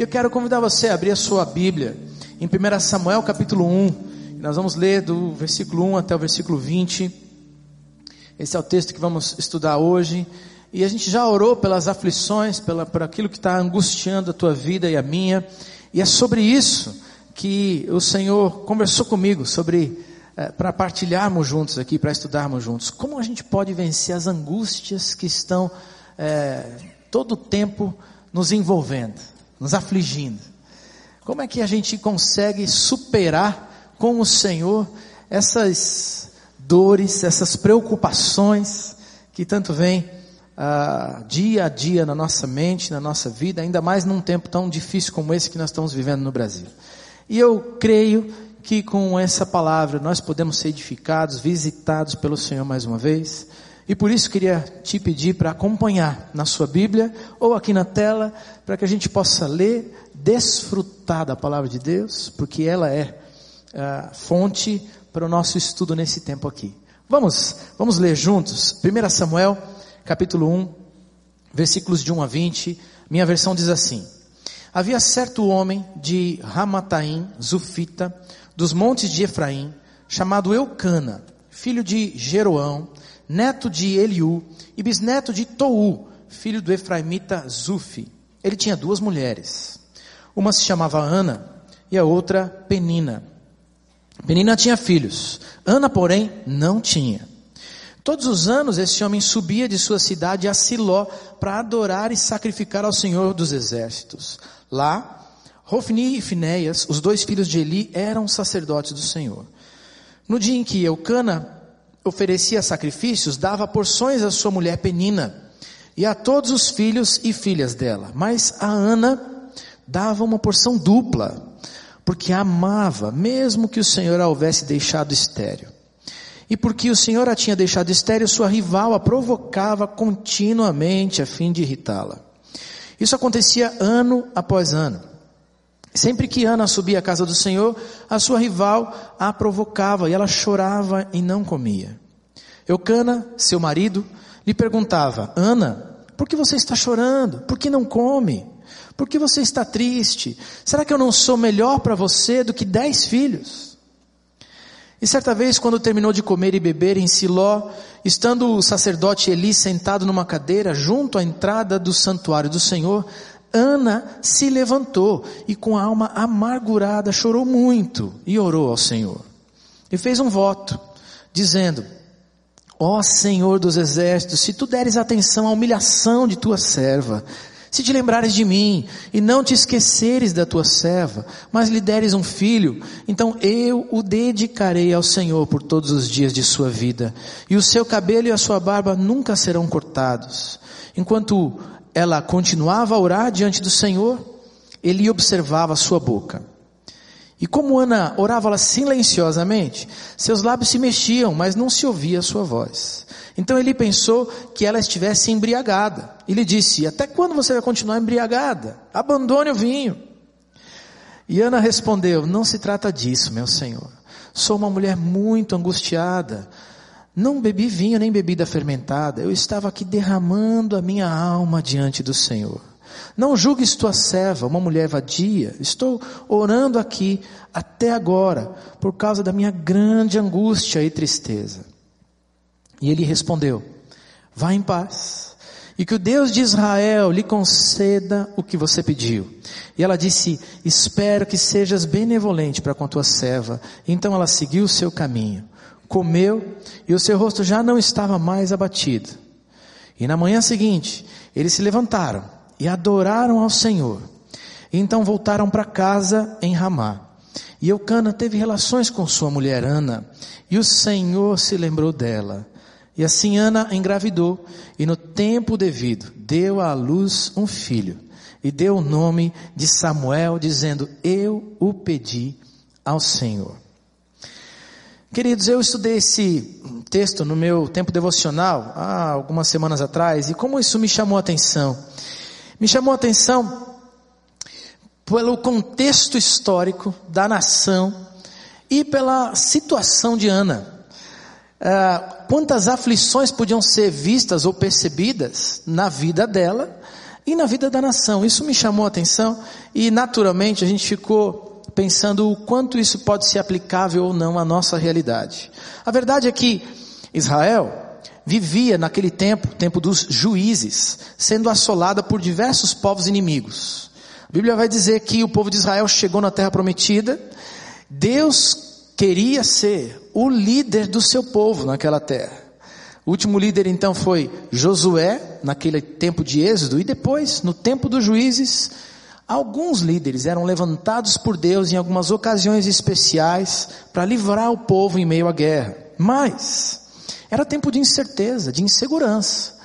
E eu quero convidar você a abrir a sua Bíblia em 1 Samuel capítulo 1. Nós vamos ler do versículo 1 até o versículo 20. Esse é o texto que vamos estudar hoje. E a gente já orou pelas aflições, pela, por aquilo que está angustiando a tua vida e a minha. E é sobre isso que o Senhor conversou comigo, sobre é, para partilharmos juntos aqui, para estudarmos juntos. Como a gente pode vencer as angústias que estão é, todo o tempo nos envolvendo, nos afligindo? Como é que a gente consegue superar com o Senhor essas dores, essas preocupações que tanto vêm ah, dia a dia na nossa mente, na nossa vida, ainda mais num tempo tão difícil como esse que nós estamos vivendo no Brasil? E eu creio que com essa palavra nós podemos ser edificados, visitados pelo Senhor mais uma vez. E por isso queria te pedir para acompanhar na sua Bíblia ou aqui na tela, para que a gente possa ler, desfrutar da palavra de Deus, porque ela é a fonte para o nosso estudo nesse tempo aqui. Vamos, vamos ler juntos. 1 Samuel, capítulo 1, versículos de 1 a 20. Minha versão diz assim: Havia certo homem de Ramataim, Zufita, dos montes de Efraim, chamado Eucana, filho de Jeroão, neto de Eliú e bisneto de Tou, filho do Efraimita Zufi. Ele tinha duas mulheres. Uma se chamava Ana e a outra Penina. Penina tinha filhos. Ana, porém, não tinha. Todos os anos esse homem subia de sua cidade a Siló para adorar e sacrificar ao Senhor dos exércitos. Lá, Rofni e Finéias, os dois filhos de Eli, eram sacerdotes do Senhor. No dia em que Eucana oferecia sacrifícios, dava porções à sua mulher Penina e a todos os filhos e filhas dela. Mas a Ana dava uma porção dupla, porque amava, mesmo que o Senhor a houvesse deixado estéreo. E porque o Senhor a tinha deixado estéreo, sua rival a provocava continuamente a fim de irritá-la. Isso acontecia ano após ano. Sempre que Ana subia à casa do Senhor, a sua rival a provocava e ela chorava e não comia. Eucana, seu marido, lhe perguntava: Ana, por que você está chorando? Por que não come? Por que você está triste? Será que eu não sou melhor para você do que dez filhos? E certa vez, quando terminou de comer e beber em Siló, estando o sacerdote Eli sentado numa cadeira junto à entrada do santuário do Senhor, Ana se levantou e com a alma amargurada chorou muito e orou ao Senhor. E fez um voto, dizendo: Ó oh Senhor dos exércitos, se tu deres atenção à humilhação de tua serva, se te lembrares de mim e não te esqueceres da tua serva, mas lhe deres um filho, então eu o dedicarei ao Senhor por todos os dias de sua vida, e o seu cabelo e a sua barba nunca serão cortados. Enquanto ela continuava a orar diante do Senhor, ele observava sua boca. E como Ana orava silenciosamente, seus lábios se mexiam, mas não se ouvia a sua voz. Então ele pensou que ela estivesse embriagada. E lhe disse: Até quando você vai continuar embriagada? Abandone o vinho. E Ana respondeu: Não se trata disso, meu senhor. Sou uma mulher muito angustiada. Não bebi vinho nem bebida fermentada, eu estava aqui derramando a minha alma diante do Senhor. Não julgues tua serva, uma mulher vadia, estou orando aqui até agora, por causa da minha grande angústia e tristeza. E ele respondeu: Vá em paz, e que o Deus de Israel lhe conceda o que você pediu. E ela disse: Espero que sejas benevolente para com a tua serva. Então ela seguiu o seu caminho comeu e o seu rosto já não estava mais abatido. E na manhã seguinte, eles se levantaram e adoraram ao Senhor. E então voltaram para casa em Ramá. E Eucana teve relações com sua mulher Ana, e o Senhor se lembrou dela. E assim Ana engravidou, e no tempo devido deu à luz um filho, e deu o nome de Samuel, dizendo: Eu o pedi ao Senhor. Queridos, eu estudei esse texto no meu tempo devocional há algumas semanas atrás e como isso me chamou a atenção? Me chamou a atenção pelo contexto histórico da nação e pela situação de Ana. Ah, quantas aflições podiam ser vistas ou percebidas na vida dela e na vida da nação. Isso me chamou a atenção e naturalmente a gente ficou pensando o quanto isso pode ser aplicável ou não à nossa realidade. A verdade é que Israel vivia naquele tempo, tempo dos juízes, sendo assolada por diversos povos inimigos. A Bíblia vai dizer que o povo de Israel chegou na terra prometida, Deus queria ser o líder do seu povo naquela terra. O último líder então foi Josué, naquele tempo de Êxodo, e depois, no tempo dos juízes, alguns líderes eram levantados por Deus em algumas ocasiões especiais para livrar o povo em meio à guerra. Mas, era tempo de incerteza, de insegurança.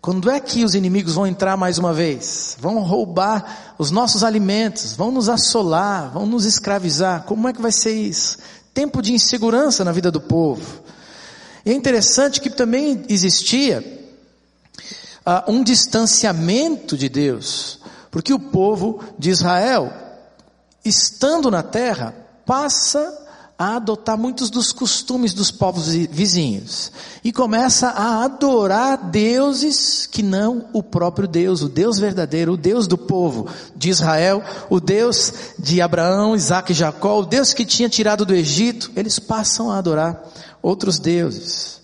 Quando é que os inimigos vão entrar mais uma vez? Vão roubar os nossos alimentos, vão nos assolar, vão nos escravizar. Como é que vai ser isso? Tempo de insegurança na vida do povo. E é interessante que também existia uh, um distanciamento de Deus, porque o povo de Israel, estando na terra, passa a adotar muitos dos costumes dos povos vizinhos e começa a adorar deuses que não o próprio Deus, o Deus verdadeiro, o Deus do povo de Israel, o Deus de Abraão, Isaac e Jacó, o Deus que tinha tirado do Egito, eles passam a adorar outros deuses.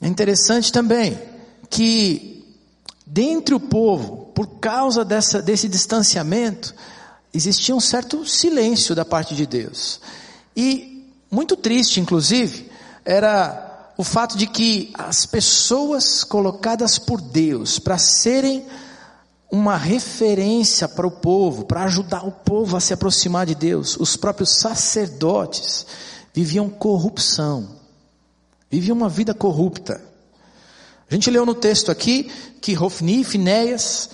É interessante também que dentre o povo, por causa dessa, desse distanciamento, existia um certo silêncio da parte de Deus. E muito triste, inclusive, era o fato de que as pessoas colocadas por Deus para serem uma referência para o povo, para ajudar o povo a se aproximar de Deus, os próprios sacerdotes viviam corrupção, viviam uma vida corrupta. A gente leu no texto aqui que Rofni e Finéias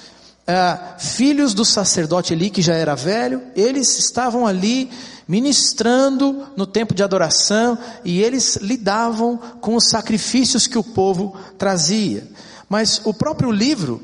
ah, filhos do sacerdote Eli, que já era velho, eles estavam ali ministrando no tempo de adoração e eles lidavam com os sacrifícios que o povo trazia. Mas o próprio livro,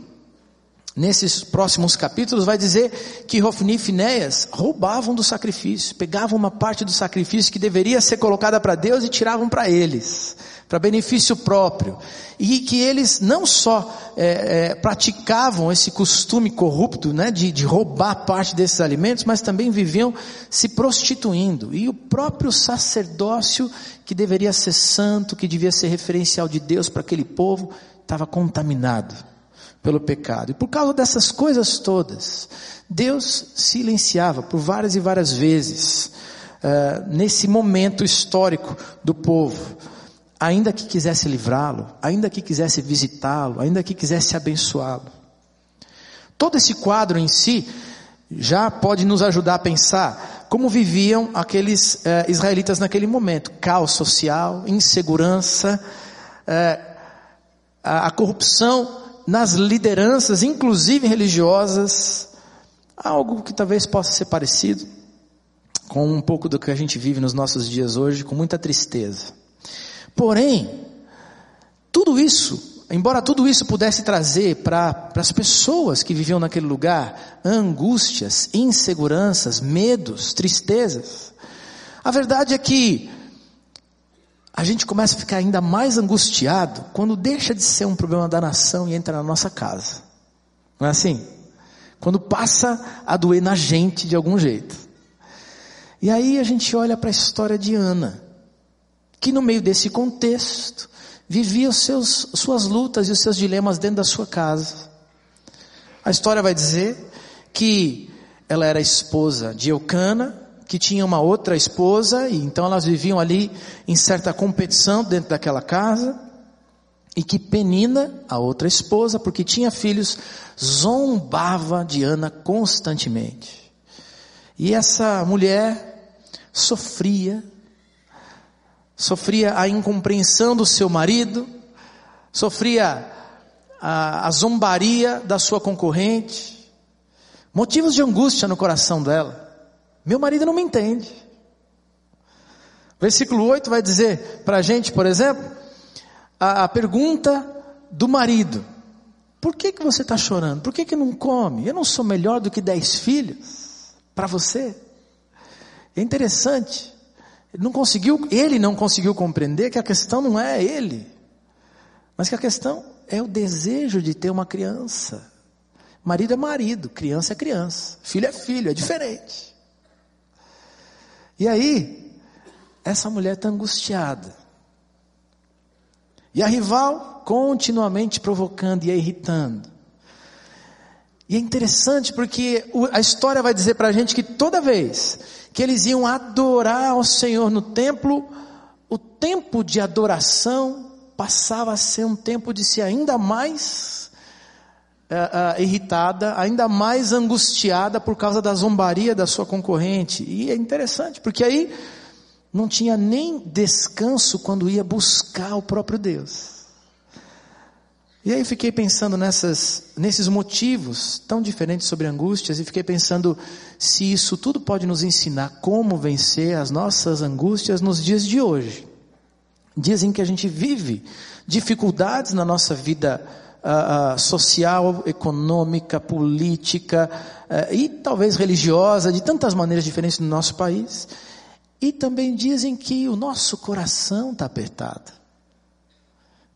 nesses próximos capítulos, vai dizer que Rofni e Finéias roubavam do sacrifício, pegavam uma parte do sacrifício que deveria ser colocada para Deus e tiravam para eles para benefício próprio, e que eles não só é, é, praticavam esse costume corrupto, né, de, de roubar parte desses alimentos, mas também viviam se prostituindo, e o próprio sacerdócio, que deveria ser santo, que devia ser referencial de Deus para aquele povo, estava contaminado pelo pecado, e por causa dessas coisas todas, Deus silenciava por várias e várias vezes, uh, nesse momento histórico do povo, ainda que quisesse livrá-lo, ainda que quisesse visitá-lo, ainda que quisesse abençoá-lo. Todo esse quadro em si já pode nos ajudar a pensar como viviam aqueles eh, israelitas naquele momento: caos social, insegurança, eh, a, a corrupção nas lideranças, inclusive religiosas, algo que talvez possa ser parecido com um pouco do que a gente vive nos nossos dias hoje, com muita tristeza. Porém, tudo isso, embora tudo isso pudesse trazer para as pessoas que viviam naquele lugar angústias, inseguranças, medos, tristezas, a verdade é que a gente começa a ficar ainda mais angustiado quando deixa de ser um problema da nação e entra na nossa casa. Não é assim? Quando passa a doer na gente de algum jeito. E aí a gente olha para a história de Ana que no meio desse contexto vivia os seus, suas lutas e os seus dilemas dentro da sua casa. A história vai dizer que ela era esposa de Eucana, que tinha uma outra esposa, e então elas viviam ali em certa competição dentro daquela casa, e que Penina, a outra esposa, porque tinha filhos, zombava de Ana constantemente. E essa mulher sofria sofria a incompreensão do seu marido, sofria a, a zombaria da sua concorrente, motivos de angústia no coração dela. Meu marido não me entende. Versículo 8 vai dizer para a gente, por exemplo, a, a, pergunta do marido: Por que, que você está chorando? Por que, que não come? Eu não sou melhor do que dez filhos para você? É interessante. Ele não conseguiu, ele não conseguiu compreender que a questão não é ele, mas que a questão é o desejo de ter uma criança. Marido é marido, criança é criança, filho é filho, é diferente. E aí, essa mulher está angustiada. E a rival continuamente provocando e irritando. E é interessante porque a história vai dizer para a gente que toda vez que eles iam adorar ao Senhor no templo, o tempo de adoração passava a ser um tempo de ser ainda mais uh, uh, irritada, ainda mais angustiada por causa da zombaria da sua concorrente. E é interessante, porque aí não tinha nem descanso quando ia buscar o próprio Deus. E aí fiquei pensando nessas, nesses motivos tão diferentes sobre angústias e fiquei pensando se isso tudo pode nos ensinar como vencer as nossas angústias nos dias de hoje. Dizem que a gente vive dificuldades na nossa vida social, econômica, política uh, e talvez religiosa, de tantas maneiras diferentes no nosso país. E também dizem que o nosso coração está apertado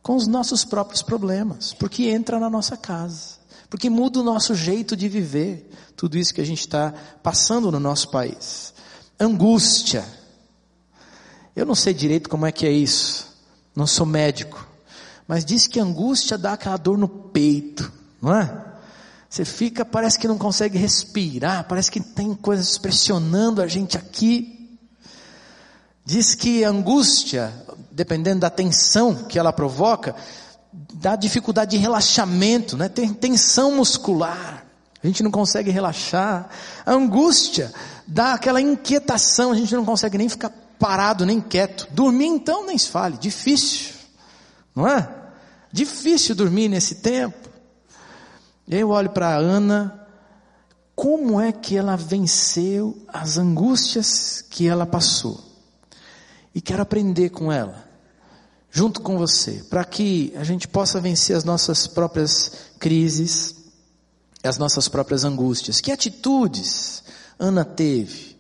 com os nossos próprios problemas, porque entra na nossa casa, porque muda o nosso jeito de viver, tudo isso que a gente está passando no nosso país. Angústia. Eu não sei direito como é que é isso, não sou médico, mas diz que angústia dá aquela dor no peito, não é? Você fica, parece que não consegue respirar, parece que tem coisas pressionando a gente aqui. Diz que angústia, dependendo da tensão que ela provoca, dá dificuldade de relaxamento, né? Tem tensão muscular. A gente não consegue relaxar. A angústia dá aquela inquietação, a gente não consegue nem ficar parado, nem quieto. Dormir então nem se fale, difícil. Não é? Difícil dormir nesse tempo. Eu olho para Ana, como é que ela venceu as angústias que ela passou? E quero aprender com ela, junto com você, para que a gente possa vencer as nossas próprias crises, as nossas próprias angústias. Que atitudes Ana teve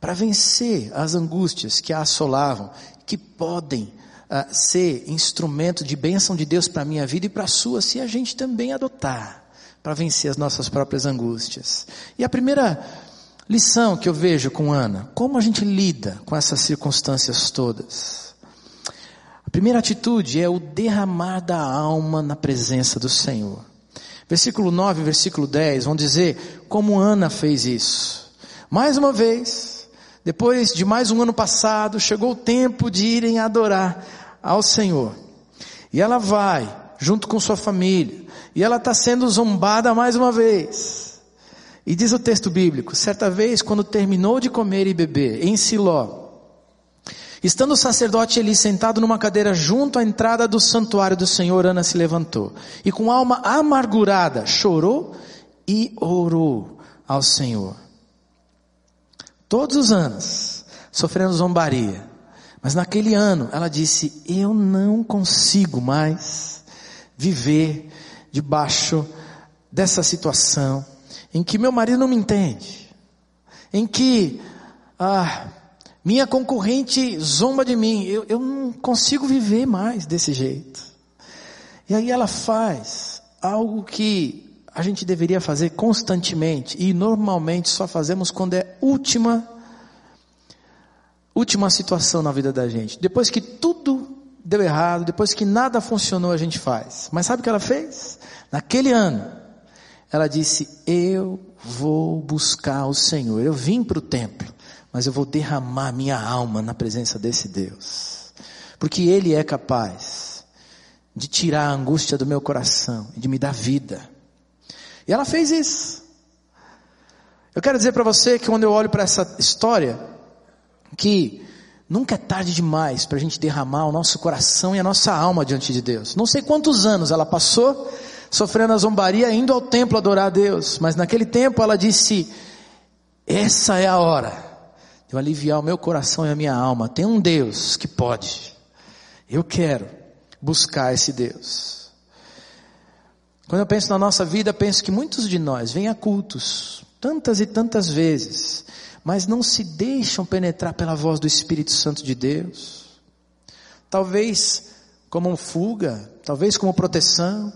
para vencer as angústias que a assolavam, que podem uh, ser instrumento de bênção de Deus para a minha vida e para a sua, se a gente também adotar, para vencer as nossas próprias angústias. E a primeira Lição que eu vejo com Ana: como a gente lida com essas circunstâncias todas? A primeira atitude é o derramar da alma na presença do Senhor. Versículo 9 e versículo 10 vão dizer como Ana fez isso. Mais uma vez, depois de mais um ano passado, chegou o tempo de irem adorar ao Senhor. E ela vai, junto com sua família, e ela está sendo zombada mais uma vez. E diz o texto bíblico: certa vez, quando terminou de comer e beber, em Siló, estando o sacerdote ali sentado numa cadeira junto à entrada do santuário do Senhor, Ana se levantou e, com alma amargurada, chorou e orou ao Senhor. Todos os anos, sofrendo zombaria, mas naquele ano ela disse: Eu não consigo mais viver debaixo dessa situação em que meu marido não me entende, em que ah, minha concorrente zomba de mim, eu, eu não consigo viver mais desse jeito. E aí ela faz algo que a gente deveria fazer constantemente e normalmente só fazemos quando é última última situação na vida da gente. Depois que tudo deu errado, depois que nada funcionou, a gente faz. Mas sabe o que ela fez? Naquele ano, ela disse: Eu vou buscar o Senhor. Eu vim para o templo, mas eu vou derramar minha alma na presença desse Deus, porque Ele é capaz de tirar a angústia do meu coração e de me dar vida. E ela fez isso. Eu quero dizer para você que quando eu olho para essa história, que nunca é tarde demais para a gente derramar o nosso coração e a nossa alma diante de Deus. Não sei quantos anos ela passou sofrendo a zombaria, indo ao templo adorar a Deus. Mas naquele tempo ela disse: Essa é a hora de eu aliviar o meu coração e a minha alma. Tem um Deus que pode. Eu quero buscar esse Deus. Quando eu penso na nossa vida, penso que muitos de nós vêm a cultos, tantas e tantas vezes, mas não se deixam penetrar pela voz do Espírito Santo de Deus. Talvez como fuga, talvez como proteção,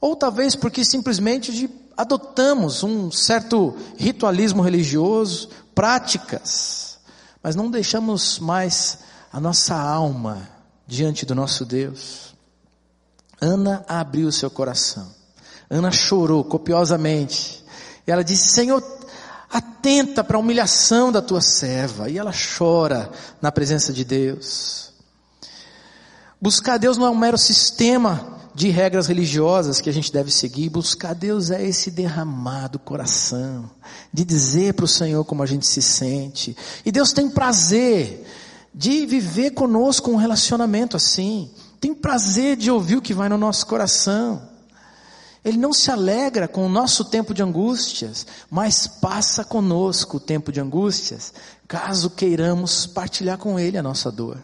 ou talvez porque simplesmente adotamos um certo ritualismo religioso, práticas, mas não deixamos mais a nossa alma diante do nosso Deus. Ana abriu seu coração. Ana chorou copiosamente. E ela disse: Senhor, atenta para a humilhação da tua serva. E ela chora na presença de Deus. Buscar Deus não é um mero sistema de regras religiosas que a gente deve seguir. Buscar Deus é esse derramado coração, de dizer para o Senhor como a gente se sente. E Deus tem prazer de viver conosco um relacionamento assim. Tem prazer de ouvir o que vai no nosso coração. Ele não se alegra com o nosso tempo de angústias, mas passa conosco o tempo de angústias, caso queiramos partilhar com Ele a nossa dor.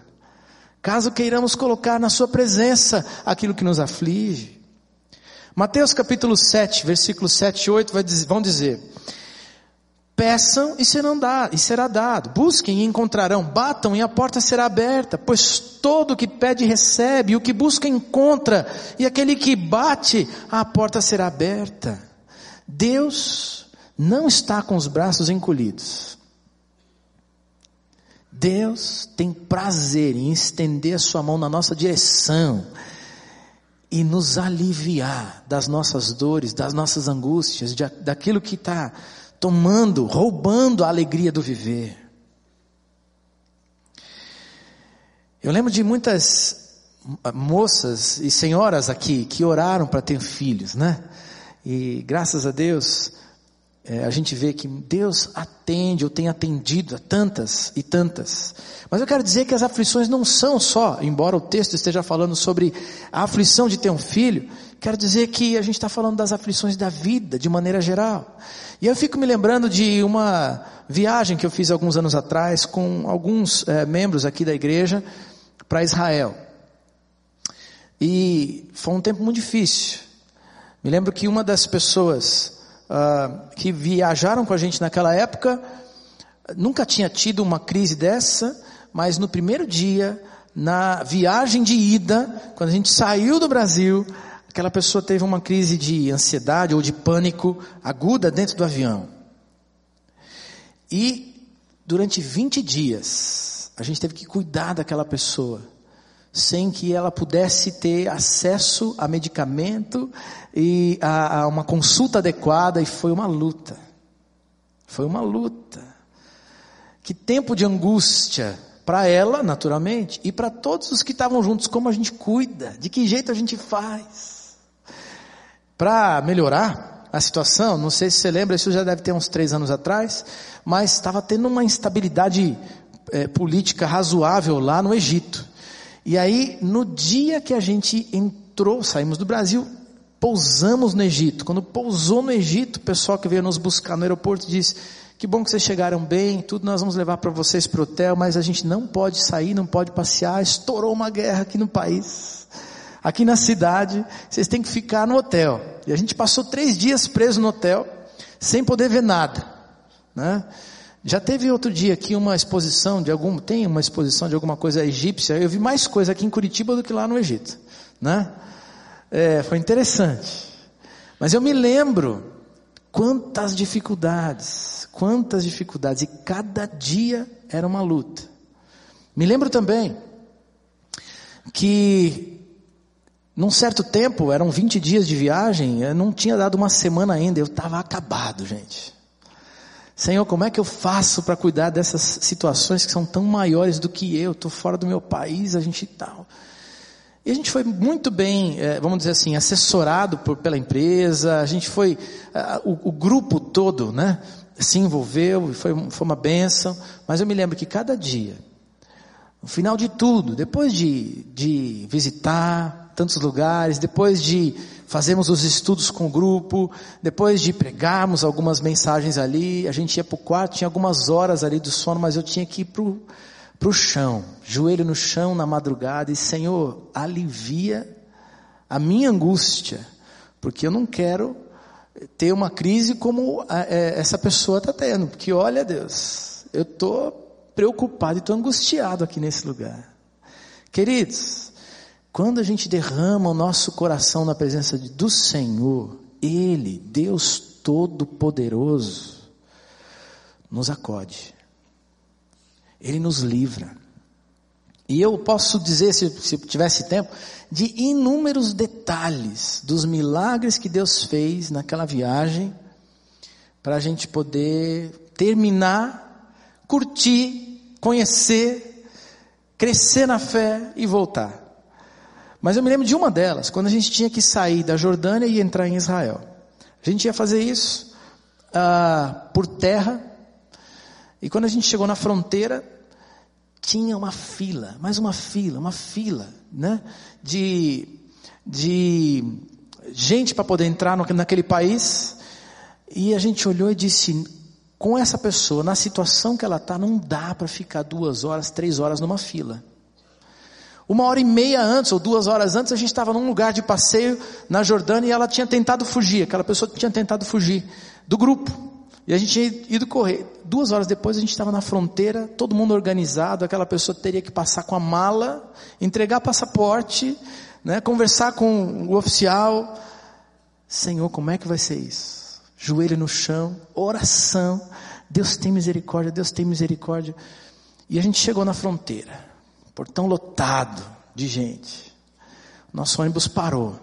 Caso queiramos colocar na Sua presença aquilo que nos aflige. Mateus capítulo 7, versículos 7 e 8 vão dizer: Peçam e, serão dado, e será dado. Busquem e encontrarão. Batam e a porta será aberta. Pois todo o que pede recebe, o que busca encontra, e aquele que bate, a porta será aberta. Deus não está com os braços encolhidos. Deus tem prazer em estender a sua mão na nossa direção e nos aliviar das nossas dores, das nossas angústias, de, daquilo que está tomando, roubando a alegria do viver. Eu lembro de muitas moças e senhoras aqui que oraram para ter filhos, né? E graças a Deus, é, a gente vê que Deus atende, ou tem atendido a tantas e tantas. Mas eu quero dizer que as aflições não são só, embora o texto esteja falando sobre a aflição de ter um filho, quero dizer que a gente está falando das aflições da vida, de maneira geral. E eu fico me lembrando de uma viagem que eu fiz alguns anos atrás com alguns é, membros aqui da igreja para Israel. E foi um tempo muito difícil. Me lembro que uma das pessoas uh, que viajaram com a gente naquela época nunca tinha tido uma crise dessa, mas no primeiro dia, na viagem de ida, quando a gente saiu do Brasil, aquela pessoa teve uma crise de ansiedade ou de pânico aguda dentro do avião. E durante 20 dias, a gente teve que cuidar daquela pessoa, sem que ela pudesse ter acesso a medicamento e a, a uma consulta adequada, e foi uma luta. Foi uma luta. Que tempo de angústia para ela, naturalmente, e para todos os que estavam juntos, como a gente cuida, de que jeito a gente faz para melhorar a situação, não sei se você lembra, isso já deve ter uns três anos atrás, mas estava tendo uma instabilidade é, política razoável lá no Egito. E aí, no dia que a gente entrou, saímos do Brasil, pousamos no Egito. Quando pousou no Egito, o pessoal que veio nos buscar no aeroporto disse: Que bom que vocês chegaram bem, tudo nós vamos levar para vocês para o hotel, mas a gente não pode sair, não pode passear, estourou uma guerra aqui no país. Aqui na cidade, vocês têm que ficar no hotel. E a gente passou três dias preso no hotel, sem poder ver nada. Né? Já teve outro dia aqui uma exposição de algum, tem uma exposição de alguma coisa egípcia. Eu vi mais coisa aqui em Curitiba do que lá no Egito, né? É, foi interessante. Mas eu me lembro quantas dificuldades, quantas dificuldades e cada dia era uma luta. Me lembro também que num certo tempo, eram 20 dias de viagem, eu não tinha dado uma semana ainda, eu estava acabado, gente. Senhor, como é que eu faço para cuidar dessas situações que são tão maiores do que eu? Estou fora do meu país, a gente tal. E a gente foi muito bem, eh, vamos dizer assim, assessorado por, pela empresa, a gente foi, o, o, grupo todo, né, se envolveu, foi, foi uma benção, mas eu me lembro que cada dia, no final de tudo, depois de, de visitar, tantos lugares, depois de fazermos os estudos com o grupo, depois de pregarmos algumas mensagens ali, a gente ia para o quarto, tinha algumas horas ali do sono, mas eu tinha que ir para o chão, joelho no chão na madrugada, e Senhor, alivia a minha angústia, porque eu não quero ter uma crise como é, essa pessoa está tendo, porque olha Deus, eu estou preocupado e estou angustiado aqui nesse lugar. Queridos, quando a gente derrama o nosso coração na presença do Senhor, Ele, Deus Todo-Poderoso, nos acode. Ele nos livra. E eu posso dizer, se, se tivesse tempo, de inúmeros detalhes dos milagres que Deus fez naquela viagem, para a gente poder terminar, curtir, conhecer, crescer na fé e voltar. Mas eu me lembro de uma delas, quando a gente tinha que sair da Jordânia e entrar em Israel. A gente ia fazer isso ah, por terra, e quando a gente chegou na fronteira, tinha uma fila, mais uma fila, uma fila, né? De, de gente para poder entrar no, naquele país. E a gente olhou e disse: com essa pessoa, na situação que ela está, não dá para ficar duas horas, três horas numa fila. Uma hora e meia antes, ou duas horas antes, a gente estava num lugar de passeio na Jordânia e ela tinha tentado fugir, aquela pessoa tinha tentado fugir do grupo. E a gente tinha ido correr. Duas horas depois a gente estava na fronteira, todo mundo organizado, aquela pessoa teria que passar com a mala, entregar passaporte, né, conversar com o oficial. Senhor, como é que vai ser isso? Joelho no chão, oração. Deus tem misericórdia, Deus tem misericórdia. E a gente chegou na fronteira, portão lotado de gente. Nosso ônibus parou.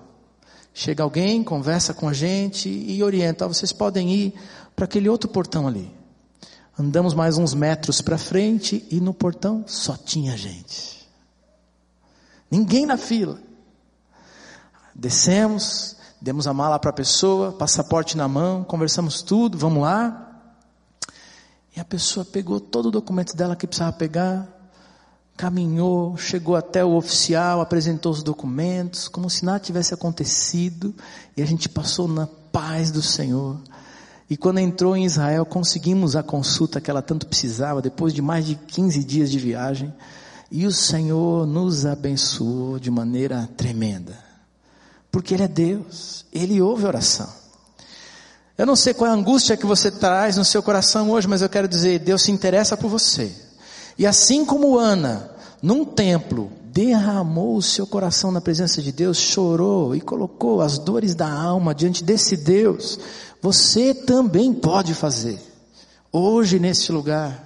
Chega alguém, conversa com a gente e orienta: vocês podem ir para aquele outro portão ali. Andamos mais uns metros para frente e no portão só tinha gente. Ninguém na fila. Descemos, demos a mala para a pessoa, passaporte na mão, conversamos tudo, vamos lá. E a pessoa pegou todo o documento dela que precisava pegar, caminhou, chegou até o oficial, apresentou os documentos, como se nada tivesse acontecido, e a gente passou na paz do Senhor. E quando entrou em Israel, conseguimos a consulta que ela tanto precisava, depois de mais de 15 dias de viagem. E o Senhor nos abençoou de maneira tremenda. Porque Ele é Deus, Ele ouve oração. Eu não sei qual é a angústia que você traz no seu coração hoje, mas eu quero dizer, Deus se interessa por você. E assim como Ana, num templo, derramou o seu coração na presença de Deus, chorou e colocou as dores da alma diante desse Deus, você também pode fazer. Hoje neste lugar.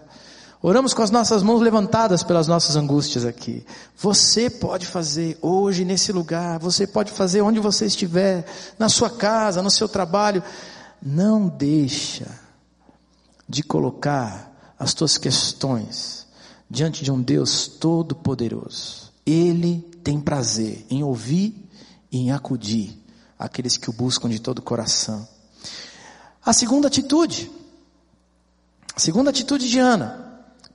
Oramos com as nossas mãos levantadas pelas nossas angústias aqui. Você pode fazer hoje nesse lugar. Você pode fazer onde você estiver, na sua casa, no seu trabalho. Não deixa de colocar as tuas questões diante de um Deus todo poderoso. Ele tem prazer em ouvir e em acudir aqueles que o buscam de todo o coração. A segunda atitude, a segunda atitude de Ana,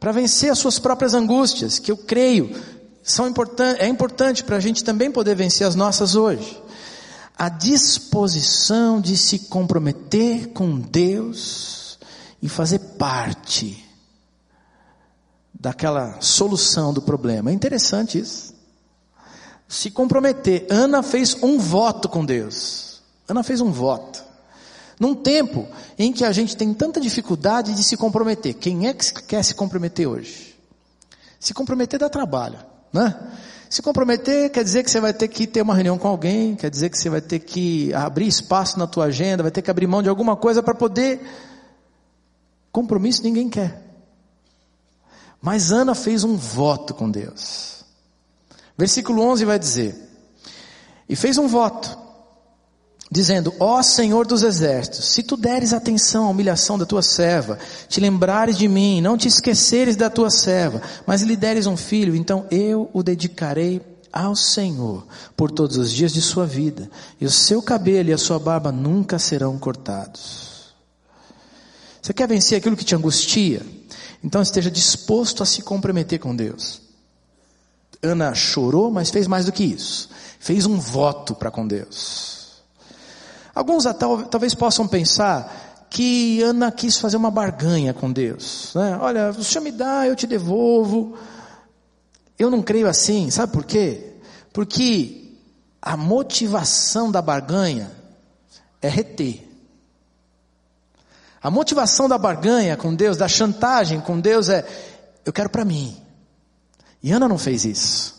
para vencer as suas próprias angústias, que eu creio são importantes, é importante para a gente também poder vencer as nossas hoje. A disposição de se comprometer com Deus e fazer parte daquela solução do problema. É interessante isso. Se comprometer. Ana fez um voto com Deus. Ana fez um voto. Num tempo em que a gente tem tanta dificuldade de se comprometer. Quem é que quer se comprometer hoje? Se comprometer dá trabalho, né? Se comprometer quer dizer que você vai ter que ter uma reunião com alguém, quer dizer que você vai ter que abrir espaço na tua agenda, vai ter que abrir mão de alguma coisa para poder. Compromisso ninguém quer. Mas Ana fez um voto com Deus. Versículo 11 vai dizer: E fez um voto dizendo: Ó Senhor dos exércitos, se tu deres atenção à humilhação da tua serva, te lembrares de mim, não te esqueceres da tua serva, mas lhe deres um filho, então eu o dedicarei ao Senhor por todos os dias de sua vida, e o seu cabelo e a sua barba nunca serão cortados. Você quer vencer aquilo que te angustia? Então esteja disposto a se comprometer com Deus. Ana chorou, mas fez mais do que isso. Fez um voto para com Deus. Alguns talvez possam pensar que Ana quis fazer uma barganha com Deus. Né? Olha, o Senhor me dá, eu te devolvo. Eu não creio assim, sabe por quê? Porque a motivação da barganha é reter. A motivação da barganha com Deus, da chantagem com Deus é: eu quero para mim. E Ana não fez isso.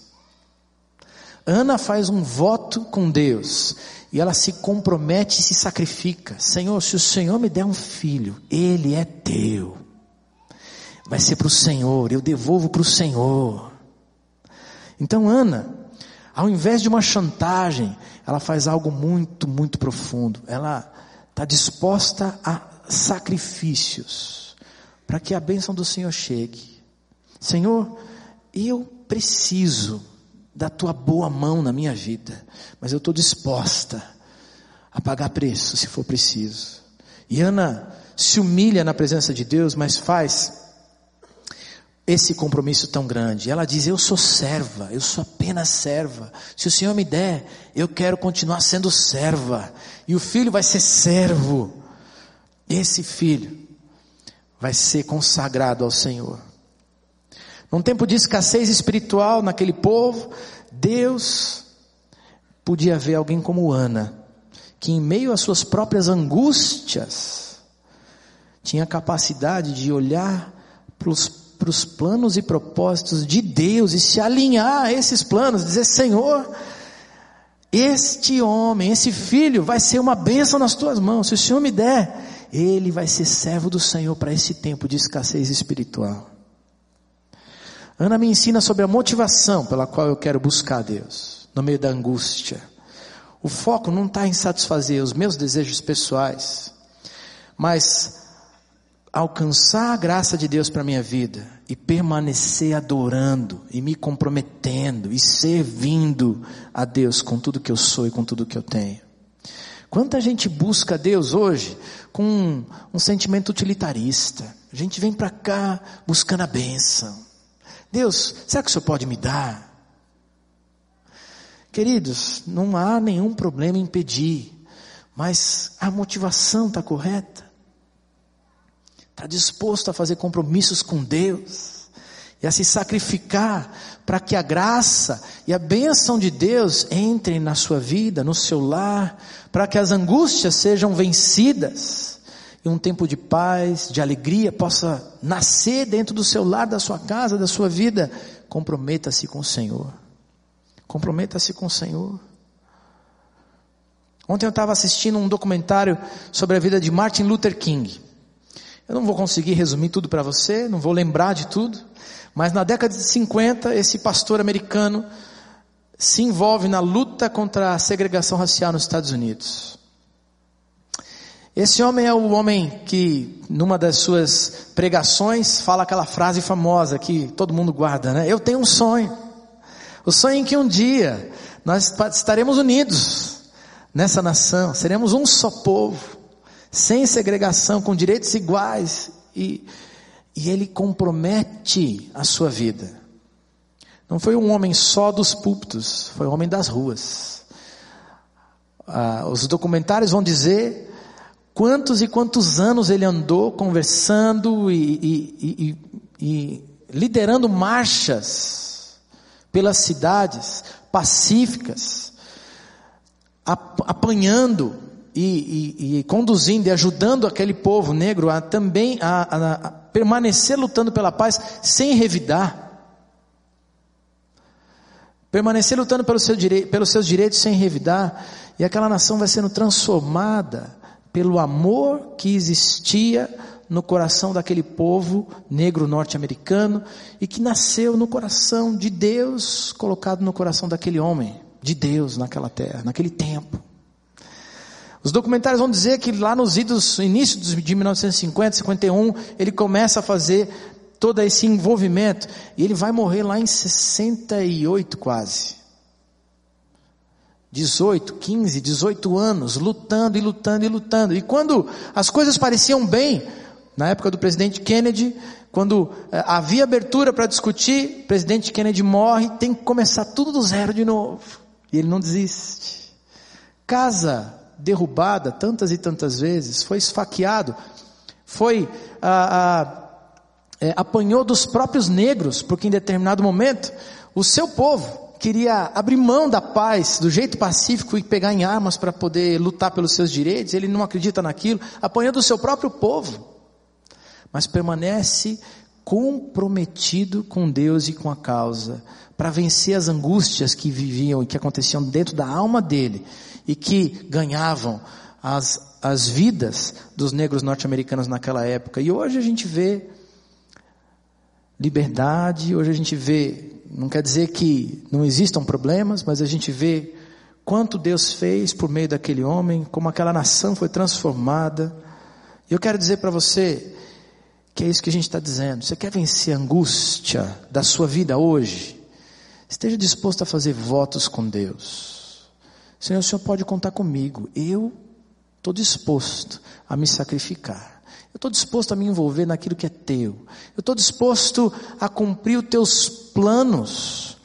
Ana faz um voto com Deus E ela se compromete e se sacrifica. Senhor, se o Senhor me der um filho, ele é teu. Vai ser para o Senhor, eu devolvo para o Senhor. Então Ana, ao invés de uma chantagem, ela faz algo muito, muito profundo. Ela está disposta a sacrifícios para que a bênção do Senhor chegue. Senhor, eu preciso da tua boa mão na minha vida, mas eu estou disposta a pagar preço se for preciso. E Ana se humilha na presença de Deus, mas faz esse compromisso tão grande. Ela diz: Eu sou serva, eu sou apenas serva. Se o Senhor me der, eu quero continuar sendo serva. E o filho vai ser servo. Esse filho vai ser consagrado ao Senhor. Num tempo de escassez espiritual naquele povo, Deus podia ver alguém como Ana, que em meio às suas próprias angústias, tinha capacidade de olhar para os planos e propósitos de Deus e se alinhar a esses planos, dizer: Senhor, este homem, esse filho vai ser uma bênção nas tuas mãos, se o Senhor me der, ele vai ser servo do Senhor para esse tempo de escassez espiritual. Ana me ensina sobre a motivação pela qual eu quero buscar Deus, no meio da angústia. O foco não está em satisfazer os meus desejos pessoais, mas alcançar a graça de Deus para minha vida e permanecer adorando e me comprometendo e servindo a Deus com tudo que eu sou e com tudo que eu tenho. Quanta gente busca Deus hoje com um, sentimento utilitarista. A gente vem para cá buscando a bênção. Deus, será que o Senhor pode me dar? Queridos, não há nenhum problema em pedir, mas a motivação está correta está disposto a fazer compromissos com Deus e a se sacrificar para que a graça e a bênção de Deus entrem na sua vida, no seu lar, para que as angústias sejam vencidas e um tempo de paz, de alegria possa nascer dentro do seu lar, da sua casa, da sua vida. Comprometa-se com o Senhor. Comprometa-se com o Senhor. Ontem eu estava assistindo um documentário sobre a vida de Martin Luther King. Eu não vou conseguir resumir tudo para você, não vou lembrar de tudo, mas na década de 50, esse pastor americano se envolve na luta contra a segregação racial nos Estados Unidos. Esse homem é o homem que, numa das suas pregações, fala aquela frase famosa que todo mundo guarda, né? Eu tenho um sonho. O sonho em que um dia nós estaremos unidos nessa nação, seremos um só povo sem segregação, com direitos iguais, e, e ele compromete a sua vida. Não foi um homem só dos púlpitos, foi um homem das ruas. Ah, os documentários vão dizer quantos e quantos anos ele andou conversando e, e, e, e liderando marchas pelas cidades pacíficas, apanhando e, conduzindo e ajudando aquele povo negro a também a, a, a permanecer lutando pela paz sem revidar. Permanecer lutando pelo seu direi pelos seus direitos sem revidar. E aquela nação vai sendo transformada pelo amor que existia no coração daquele povo negro norte-americano e que nasceu no coração de Deus, colocado no coração daquele homem, de Deus naquela terra, naquele tempo. Os documentários vão dizer que lá nos idos, início de 1950, 51, ele começa a fazer todo esse envolvimento e ele vai morrer lá em 68 quase. 18, 15, 18 anos, lutando e lutando e lutando. E quando as coisas pareciam bem, na época do presidente Kennedy, quando eh, havia abertura para discutir, o presidente Kennedy morre, tem que começar tudo do zero de novo. E ele não desiste. Casa derrubada tantas e tantas vezes, foi esfaqueado, foi ah, ah, é, apanhou dos próprios negros, porque em determinado momento o seu povo queria abrir mão da paz do jeito pacífico e pegar em armas para poder lutar pelos seus direitos. Ele não acredita naquilo, apanhou do seu próprio povo, mas permanece comprometido com Deus e com a causa, para vencer as angústias que viviam e que aconteciam dentro da alma dele e que ganhavam as, as vidas dos negros norte-americanos naquela época. E hoje a gente vê liberdade, hoje a gente vê, não quer dizer que não existam problemas, mas a gente vê quanto Deus fez por meio daquele homem, como aquela nação foi transformada. E eu quero dizer para você que é isso que a gente está dizendo. Você quer vencer a angústia da sua vida hoje? Esteja disposto a fazer votos com Deus. Senhor, o Senhor pode contar comigo. Eu estou disposto a me sacrificar. Eu estou disposto a me envolver naquilo que é teu. Eu estou disposto a cumprir os teus planos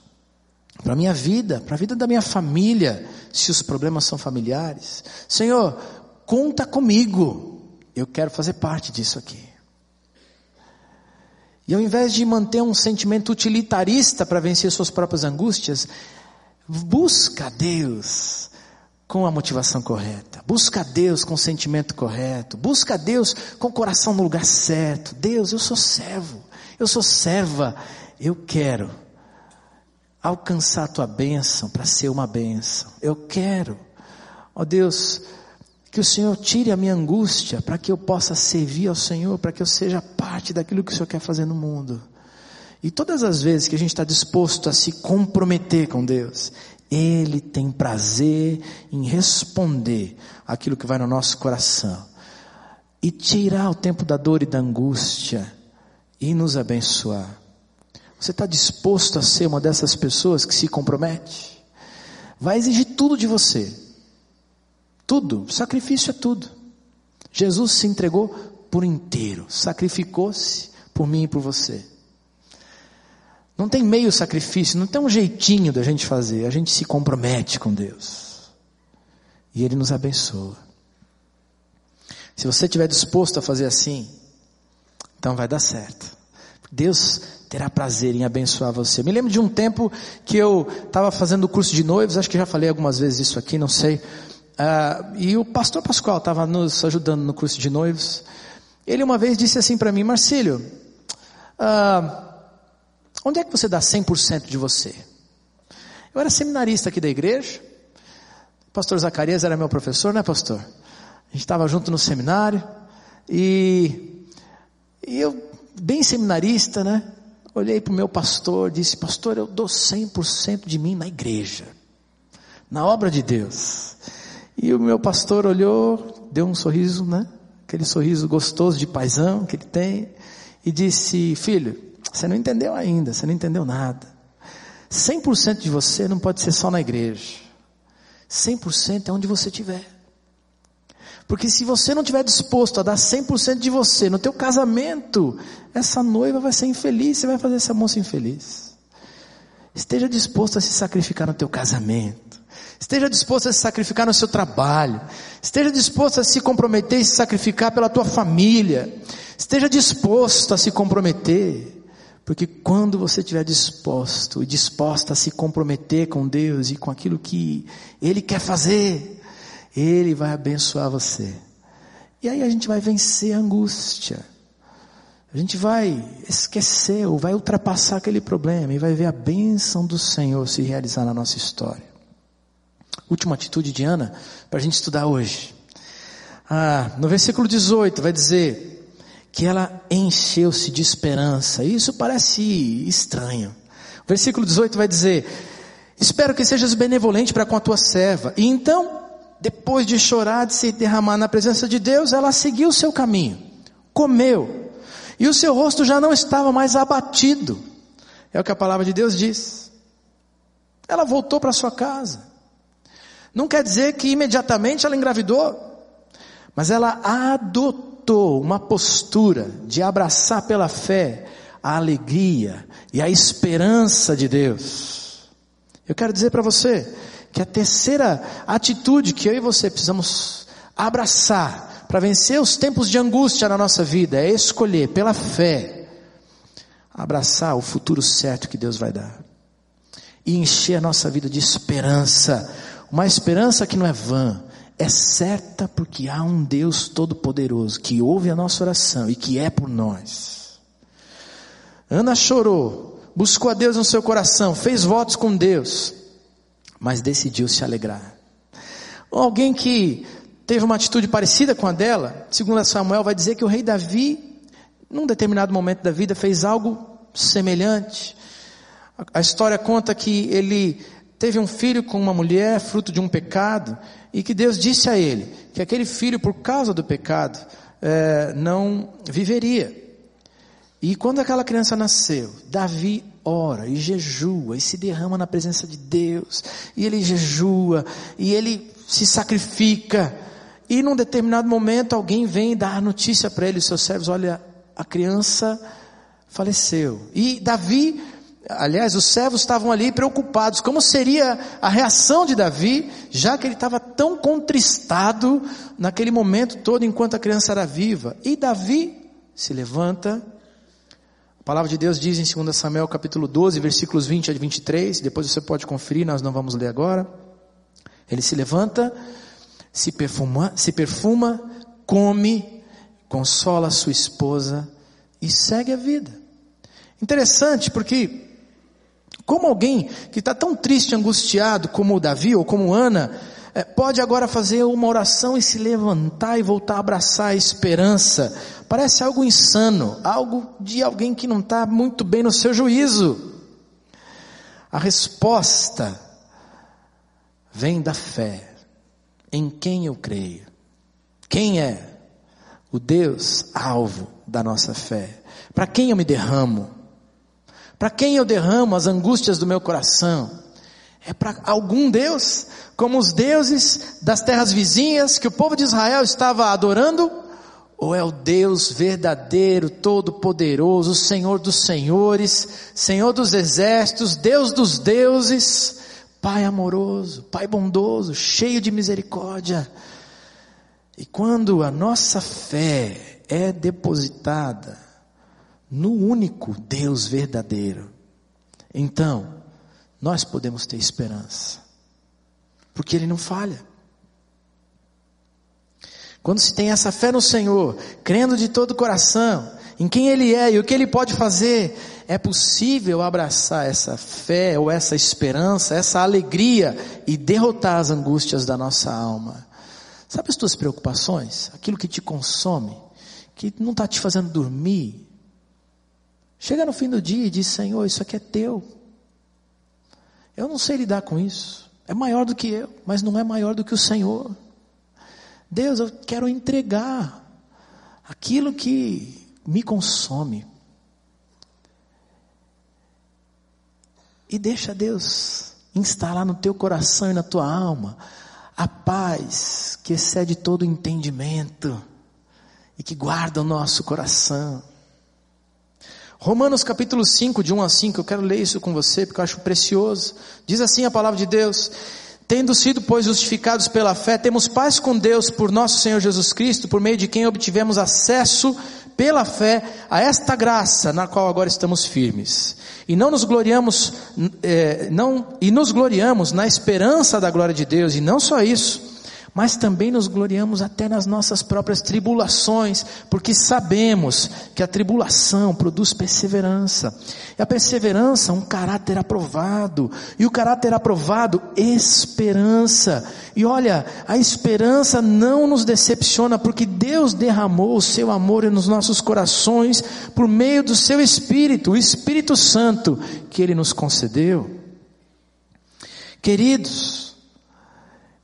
para a minha vida, para a vida da minha família, se os problemas são familiares. Senhor, conta comigo. Eu quero fazer parte disso aqui. E ao invés de manter um sentimento utilitarista para vencer suas próprias angústias, busca Deus com a motivação correta. Busca Deus com o sentimento correto. Busca Deus com o coração no lugar certo. Deus, eu sou servo. Eu sou serva. Eu quero alcançar a tua bênção para ser uma bênção. Eu quero, ó Deus, que o Senhor tire a minha angústia para que eu possa servir ao Senhor, para que eu seja parte daquilo que o Senhor quer fazer no mundo. E todas as vezes que a gente está disposto a se comprometer com Deus, Ele tem prazer em responder aquilo que vai no nosso coração e tirar o tempo da dor e da angústia e nos abençoar. Você está disposto a ser uma dessas pessoas que se compromete? Vai exigir tudo de você. Tudo. Sacrifício é tudo. Jesus se entregou por inteiro. Sacrificou-se por mim e por você. Não tem meio sacrifício, não tem um jeitinho da gente fazer. A gente se compromete com Deus. E Ele nos abençoa. Se você estiver disposto a fazer assim, então vai dar certo. Deus terá prazer em abençoar você. Eu me lembro de um tempo que eu estava fazendo o curso de noivos, acho que já falei algumas vezes isso aqui, não sei. Uh, e o pastor Pascoal estava nos ajudando no curso de noivos. Ele uma vez disse assim para mim, Marcílio, uh, onde é que você dá 100% de você? Eu era seminarista aqui da igreja, pastor Zacarias era meu professor, né pastor? A gente estava junto no seminário, e, e eu, bem seminarista, né? Olhei para o meu pastor, disse: Pastor, eu dou 100% de mim na igreja, na obra de Deus. E o meu pastor olhou, deu um sorriso, né? Aquele sorriso gostoso de paisão que ele tem, e disse: Filho, você não entendeu ainda, você não entendeu nada. 100% de você não pode ser só na igreja. 100% é onde você estiver. Porque se você não estiver disposto a dar 100% de você no teu casamento, essa noiva vai ser infeliz, você vai fazer essa moça infeliz. Esteja disposto a se sacrificar no teu casamento. Esteja disposto a se sacrificar no seu trabalho. Esteja disposto a se comprometer e se sacrificar pela tua família. Esteja disposto a se comprometer. Porque quando você estiver disposto disposta a se comprometer com Deus e com aquilo que Ele quer fazer, ele vai abençoar você. E aí a gente vai vencer a angústia. A gente vai esquecer ou vai ultrapassar aquele problema e vai ver a bênção do Senhor se realizar na nossa história. Última atitude de Ana para a gente estudar hoje. Ah, no versículo 18 vai dizer que ela encheu-se de esperança. Isso parece estranho. O versículo 18 vai dizer: Espero que sejas benevolente para com a tua serva. E então depois de chorar, de se derramar na presença de Deus, ela seguiu o seu caminho, comeu, e o seu rosto já não estava mais abatido. É o que a palavra de Deus diz. Ela voltou para sua casa. Não quer dizer que imediatamente ela engravidou, mas ela adotou uma postura de abraçar pela fé a alegria e a esperança de Deus. Eu quero dizer para você, que a terceira atitude que eu e você precisamos abraçar para vencer os tempos de angústia na nossa vida é escolher pela fé abraçar o futuro certo que Deus vai dar. E encher a nossa vida de esperança, uma esperança que não é vã, é certa porque há um Deus todo-poderoso que ouve a nossa oração e que é por nós. Ana chorou, buscou a Deus no seu coração, fez votos com Deus, mas decidiu se alegrar. Alguém que teve uma atitude parecida com a dela, segundo Samuel, vai dizer que o rei Davi, num determinado momento da vida, fez algo semelhante. A história conta que ele teve um filho com uma mulher, fruto de um pecado, e que Deus disse a ele que aquele filho, por causa do pecado, é, não viveria. E quando aquela criança nasceu, Davi ora e jejua e se derrama na presença de Deus, e ele jejua, e ele se sacrifica, e num determinado momento alguém vem dar notícia para ele, os seus servos, olha, a criança faleceu. E Davi, aliás, os servos estavam ali preocupados, como seria a reação de Davi, já que ele estava tão contristado naquele momento todo enquanto a criança era viva. E Davi se levanta, a palavra de Deus diz em 2 Samuel capítulo 12, versículos 20 a 23, depois você pode conferir, nós não vamos ler agora. Ele se levanta, se perfuma, se perfuma, come, consola sua esposa e segue a vida. Interessante porque, como alguém que está tão triste, angustiado como o Davi ou como Ana, é, pode agora fazer uma oração e se levantar e voltar a abraçar a esperança. Parece algo insano, algo de alguém que não está muito bem no seu juízo. A resposta vem da fé em quem eu creio. Quem é o Deus alvo da nossa fé? Para quem eu me derramo? Para quem eu derramo as angústias do meu coração? É para algum Deus, como os deuses das terras vizinhas que o povo de Israel estava adorando? Ou é o Deus verdadeiro, todo-poderoso, Senhor dos senhores, Senhor dos exércitos, Deus dos deuses, Pai amoroso, Pai bondoso, cheio de misericórdia. E quando a nossa fé é depositada no único Deus verdadeiro, então nós podemos ter esperança, porque Ele não falha. Quando se tem essa fé no Senhor, crendo de todo o coração, em quem Ele é e o que Ele pode fazer, é possível abraçar essa fé ou essa esperança, essa alegria e derrotar as angústias da nossa alma. Sabe as tuas preocupações? Aquilo que te consome, que não está te fazendo dormir. Chega no fim do dia e diz: Senhor, isso aqui é teu. Eu não sei lidar com isso. É maior do que eu, mas não é maior do que o Senhor. Deus, eu quero entregar aquilo que me consome. E deixa Deus instalar no teu coração e na tua alma a paz que excede todo entendimento e que guarda o nosso coração. Romanos capítulo 5, de 1 a 5, eu quero ler isso com você porque eu acho precioso. Diz assim a palavra de Deus: Tendo sido, pois, justificados pela fé, temos paz com Deus por nosso Senhor Jesus Cristo, por meio de quem obtivemos acesso pela fé a esta graça na qual agora estamos firmes. E não nos gloriamos, é, não, e nos gloriamos na esperança da glória de Deus, e não só isso, mas também nos gloriamos até nas nossas próprias tribulações, porque sabemos que a tribulação produz perseverança, e a perseverança um caráter aprovado, e o caráter aprovado esperança. E olha, a esperança não nos decepciona, porque Deus derramou o seu amor nos nossos corações por meio do seu Espírito, o Espírito Santo que ele nos concedeu. Queridos,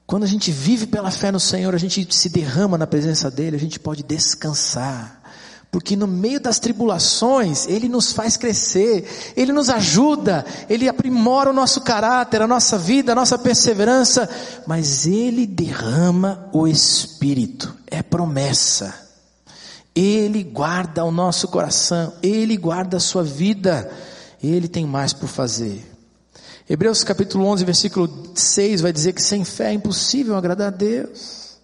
quando a gente vive pela fé no Senhor, a gente se derrama na presença dEle, a gente pode descansar. Porque no meio das tribulações, Ele nos faz crescer, Ele nos ajuda, Ele aprimora o nosso caráter, a nossa vida, a nossa perseverança, mas Ele derrama o Espírito, é promessa. Ele guarda o nosso coração, Ele guarda a sua vida, Ele tem mais por fazer. Hebreus capítulo 11, versículo 6 vai dizer que sem fé é impossível agradar a Deus.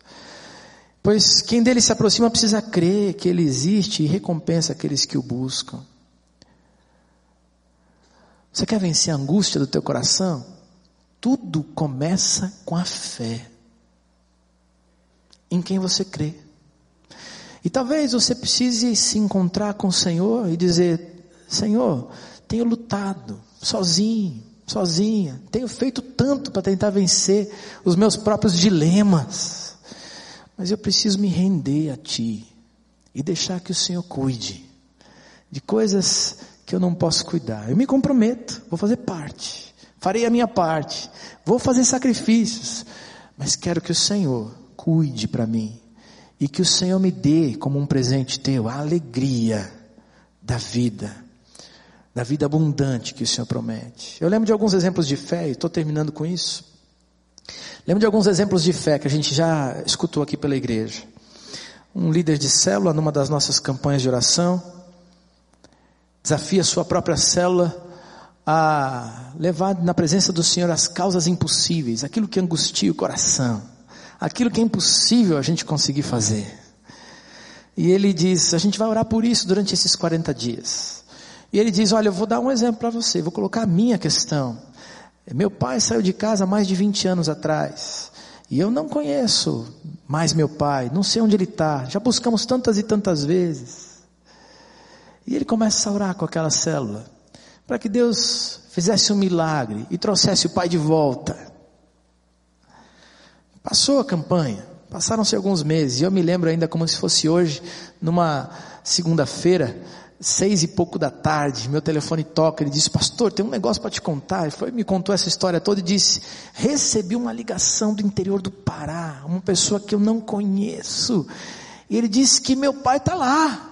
Pois quem dele se aproxima precisa crer que ele existe e recompensa aqueles que o buscam. Você quer vencer a angústia do teu coração? Tudo começa com a fé em quem você crê. E talvez você precise se encontrar com o Senhor e dizer: Senhor, tenho lutado sozinho, sozinha, tenho feito tanto para tentar vencer os meus próprios dilemas, mas eu preciso me render a Ti e deixar que o Senhor cuide de coisas que eu não posso cuidar. Eu me comprometo, vou fazer parte, farei a minha parte, vou fazer sacrifícios, mas quero que o Senhor cuide para mim e que o Senhor me dê como um presente teu a alegria da vida, da vida abundante que o Senhor promete. Eu lembro de alguns exemplos de fé, e estou terminando com isso. Lembro de alguns exemplos de fé que a gente já escutou aqui pela igreja. Um líder de célula, numa das nossas campanhas de oração, desafia sua própria célula a levar na presença do Senhor as causas impossíveis, aquilo que angustia o coração, aquilo que é impossível a gente conseguir fazer. E ele diz: a gente vai orar por isso durante esses 40 dias. E ele diz: Olha, eu vou dar um exemplo para você, vou colocar a minha questão. Meu pai saiu de casa mais de 20 anos atrás. E eu não conheço mais meu pai, não sei onde ele está. Já buscamos tantas e tantas vezes. E ele começa a orar com aquela célula, para que Deus fizesse um milagre e trouxesse o pai de volta. Passou a campanha, passaram-se alguns meses, e eu me lembro ainda como se fosse hoje, numa segunda-feira, seis e pouco da tarde, meu telefone toca, ele disse, pastor, tem um negócio para te contar, ele foi, me contou essa história toda e disse, recebi uma ligação do interior do Pará, uma pessoa que eu não conheço, e ele disse que meu pai está lá,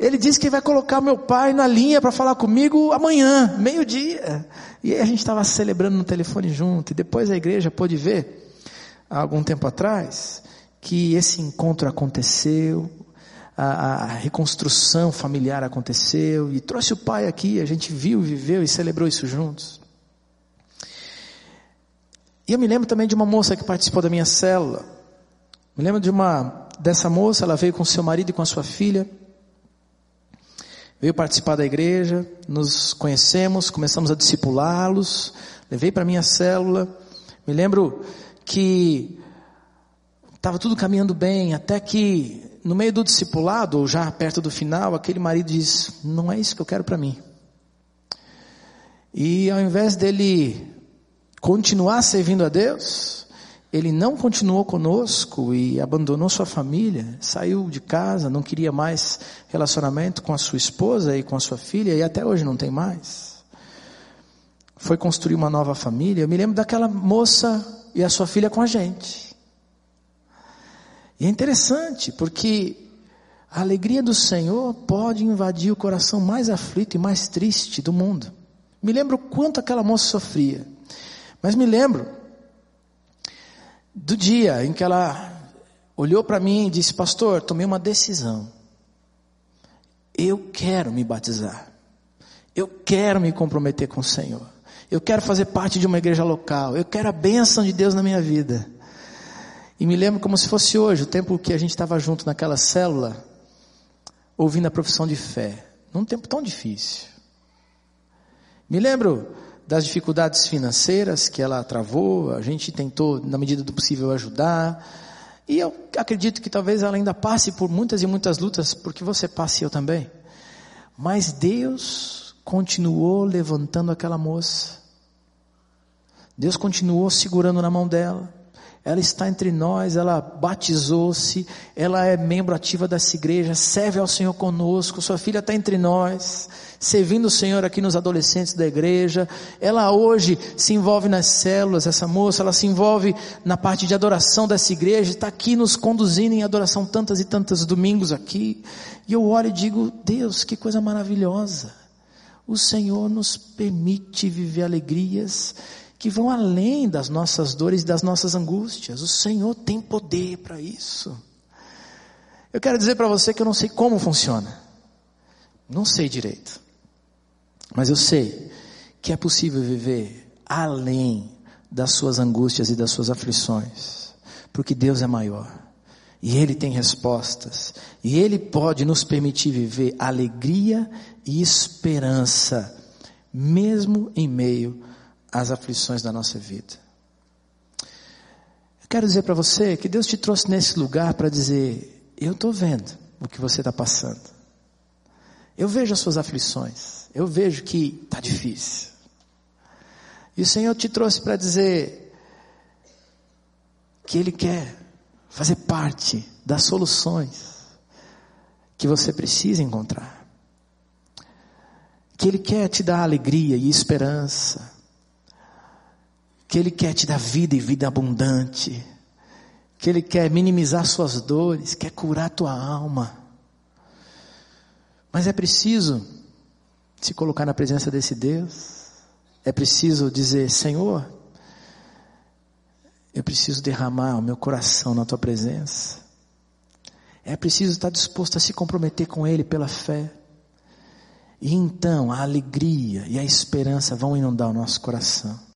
ele disse que vai colocar meu pai na linha para falar comigo amanhã, meio-dia. E a gente estava celebrando no telefone junto. E depois a igreja pôde ver, há algum tempo atrás, que esse encontro aconteceu, a, a reconstrução familiar aconteceu. E trouxe o pai aqui, a gente viu, viveu e celebrou isso juntos. E eu me lembro também de uma moça que participou da minha célula. Me lembro de uma dessa moça, ela veio com seu marido e com a sua filha veio participar da igreja, nos conhecemos, começamos a discipulá-los, levei para minha célula. Me lembro que estava tudo caminhando bem, até que no meio do discipulado, ou já perto do final, aquele marido diz: Não é isso que eu quero para mim. E ao invés dele continuar servindo a Deus, ele não continuou conosco e abandonou sua família, saiu de casa, não queria mais relacionamento com a sua esposa e com a sua filha e até hoje não tem mais. Foi construir uma nova família. Eu me lembro daquela moça e a sua filha com a gente. E é interessante porque a alegria do Senhor pode invadir o coração mais aflito e mais triste do mundo. Me lembro quanto aquela moça sofria. Mas me lembro do dia em que ela olhou para mim e disse: Pastor, tomei uma decisão. Eu quero me batizar. Eu quero me comprometer com o Senhor. Eu quero fazer parte de uma igreja local. Eu quero a bênção de Deus na minha vida. E me lembro como se fosse hoje, o tempo que a gente estava junto naquela célula, ouvindo a profissão de fé. Num tempo tão difícil. Me lembro das dificuldades financeiras que ela travou, a gente tentou, na medida do possível, ajudar. E eu acredito que talvez ela ainda passe por muitas e muitas lutas, porque você passe eu também. Mas Deus continuou levantando aquela moça. Deus continuou segurando na mão dela ela está entre nós, ela batizou-se, ela é membro ativa dessa igreja, serve ao Senhor conosco, sua filha está entre nós, servindo o Senhor aqui nos adolescentes da igreja, ela hoje se envolve nas células, essa moça, ela se envolve na parte de adoração dessa igreja, está aqui nos conduzindo em adoração tantas e tantos domingos aqui, e eu olho e digo, Deus, que coisa maravilhosa, o Senhor nos permite viver alegrias, que vão além das nossas dores e das nossas angústias. O Senhor tem poder para isso. Eu quero dizer para você que eu não sei como funciona. Não sei direito. Mas eu sei que é possível viver além das suas angústias e das suas aflições. Porque Deus é maior. E Ele tem respostas. E Ele pode nos permitir viver alegria e esperança, mesmo em meio as aflições da nossa vida. Eu quero dizer para você que Deus te trouxe nesse lugar para dizer: Eu estou vendo o que você está passando. Eu vejo as suas aflições. Eu vejo que está difícil. E o Senhor te trouxe para dizer que Ele quer fazer parte das soluções que você precisa encontrar. Que Ele quer te dar alegria e esperança. Que Ele quer te dar vida e vida abundante. Que Ele quer minimizar suas dores, quer curar tua alma. Mas é preciso se colocar na presença desse Deus. É preciso dizer: Senhor, eu preciso derramar o meu coração na tua presença. É preciso estar disposto a se comprometer com Ele pela fé. E então a alegria e a esperança vão inundar o nosso coração.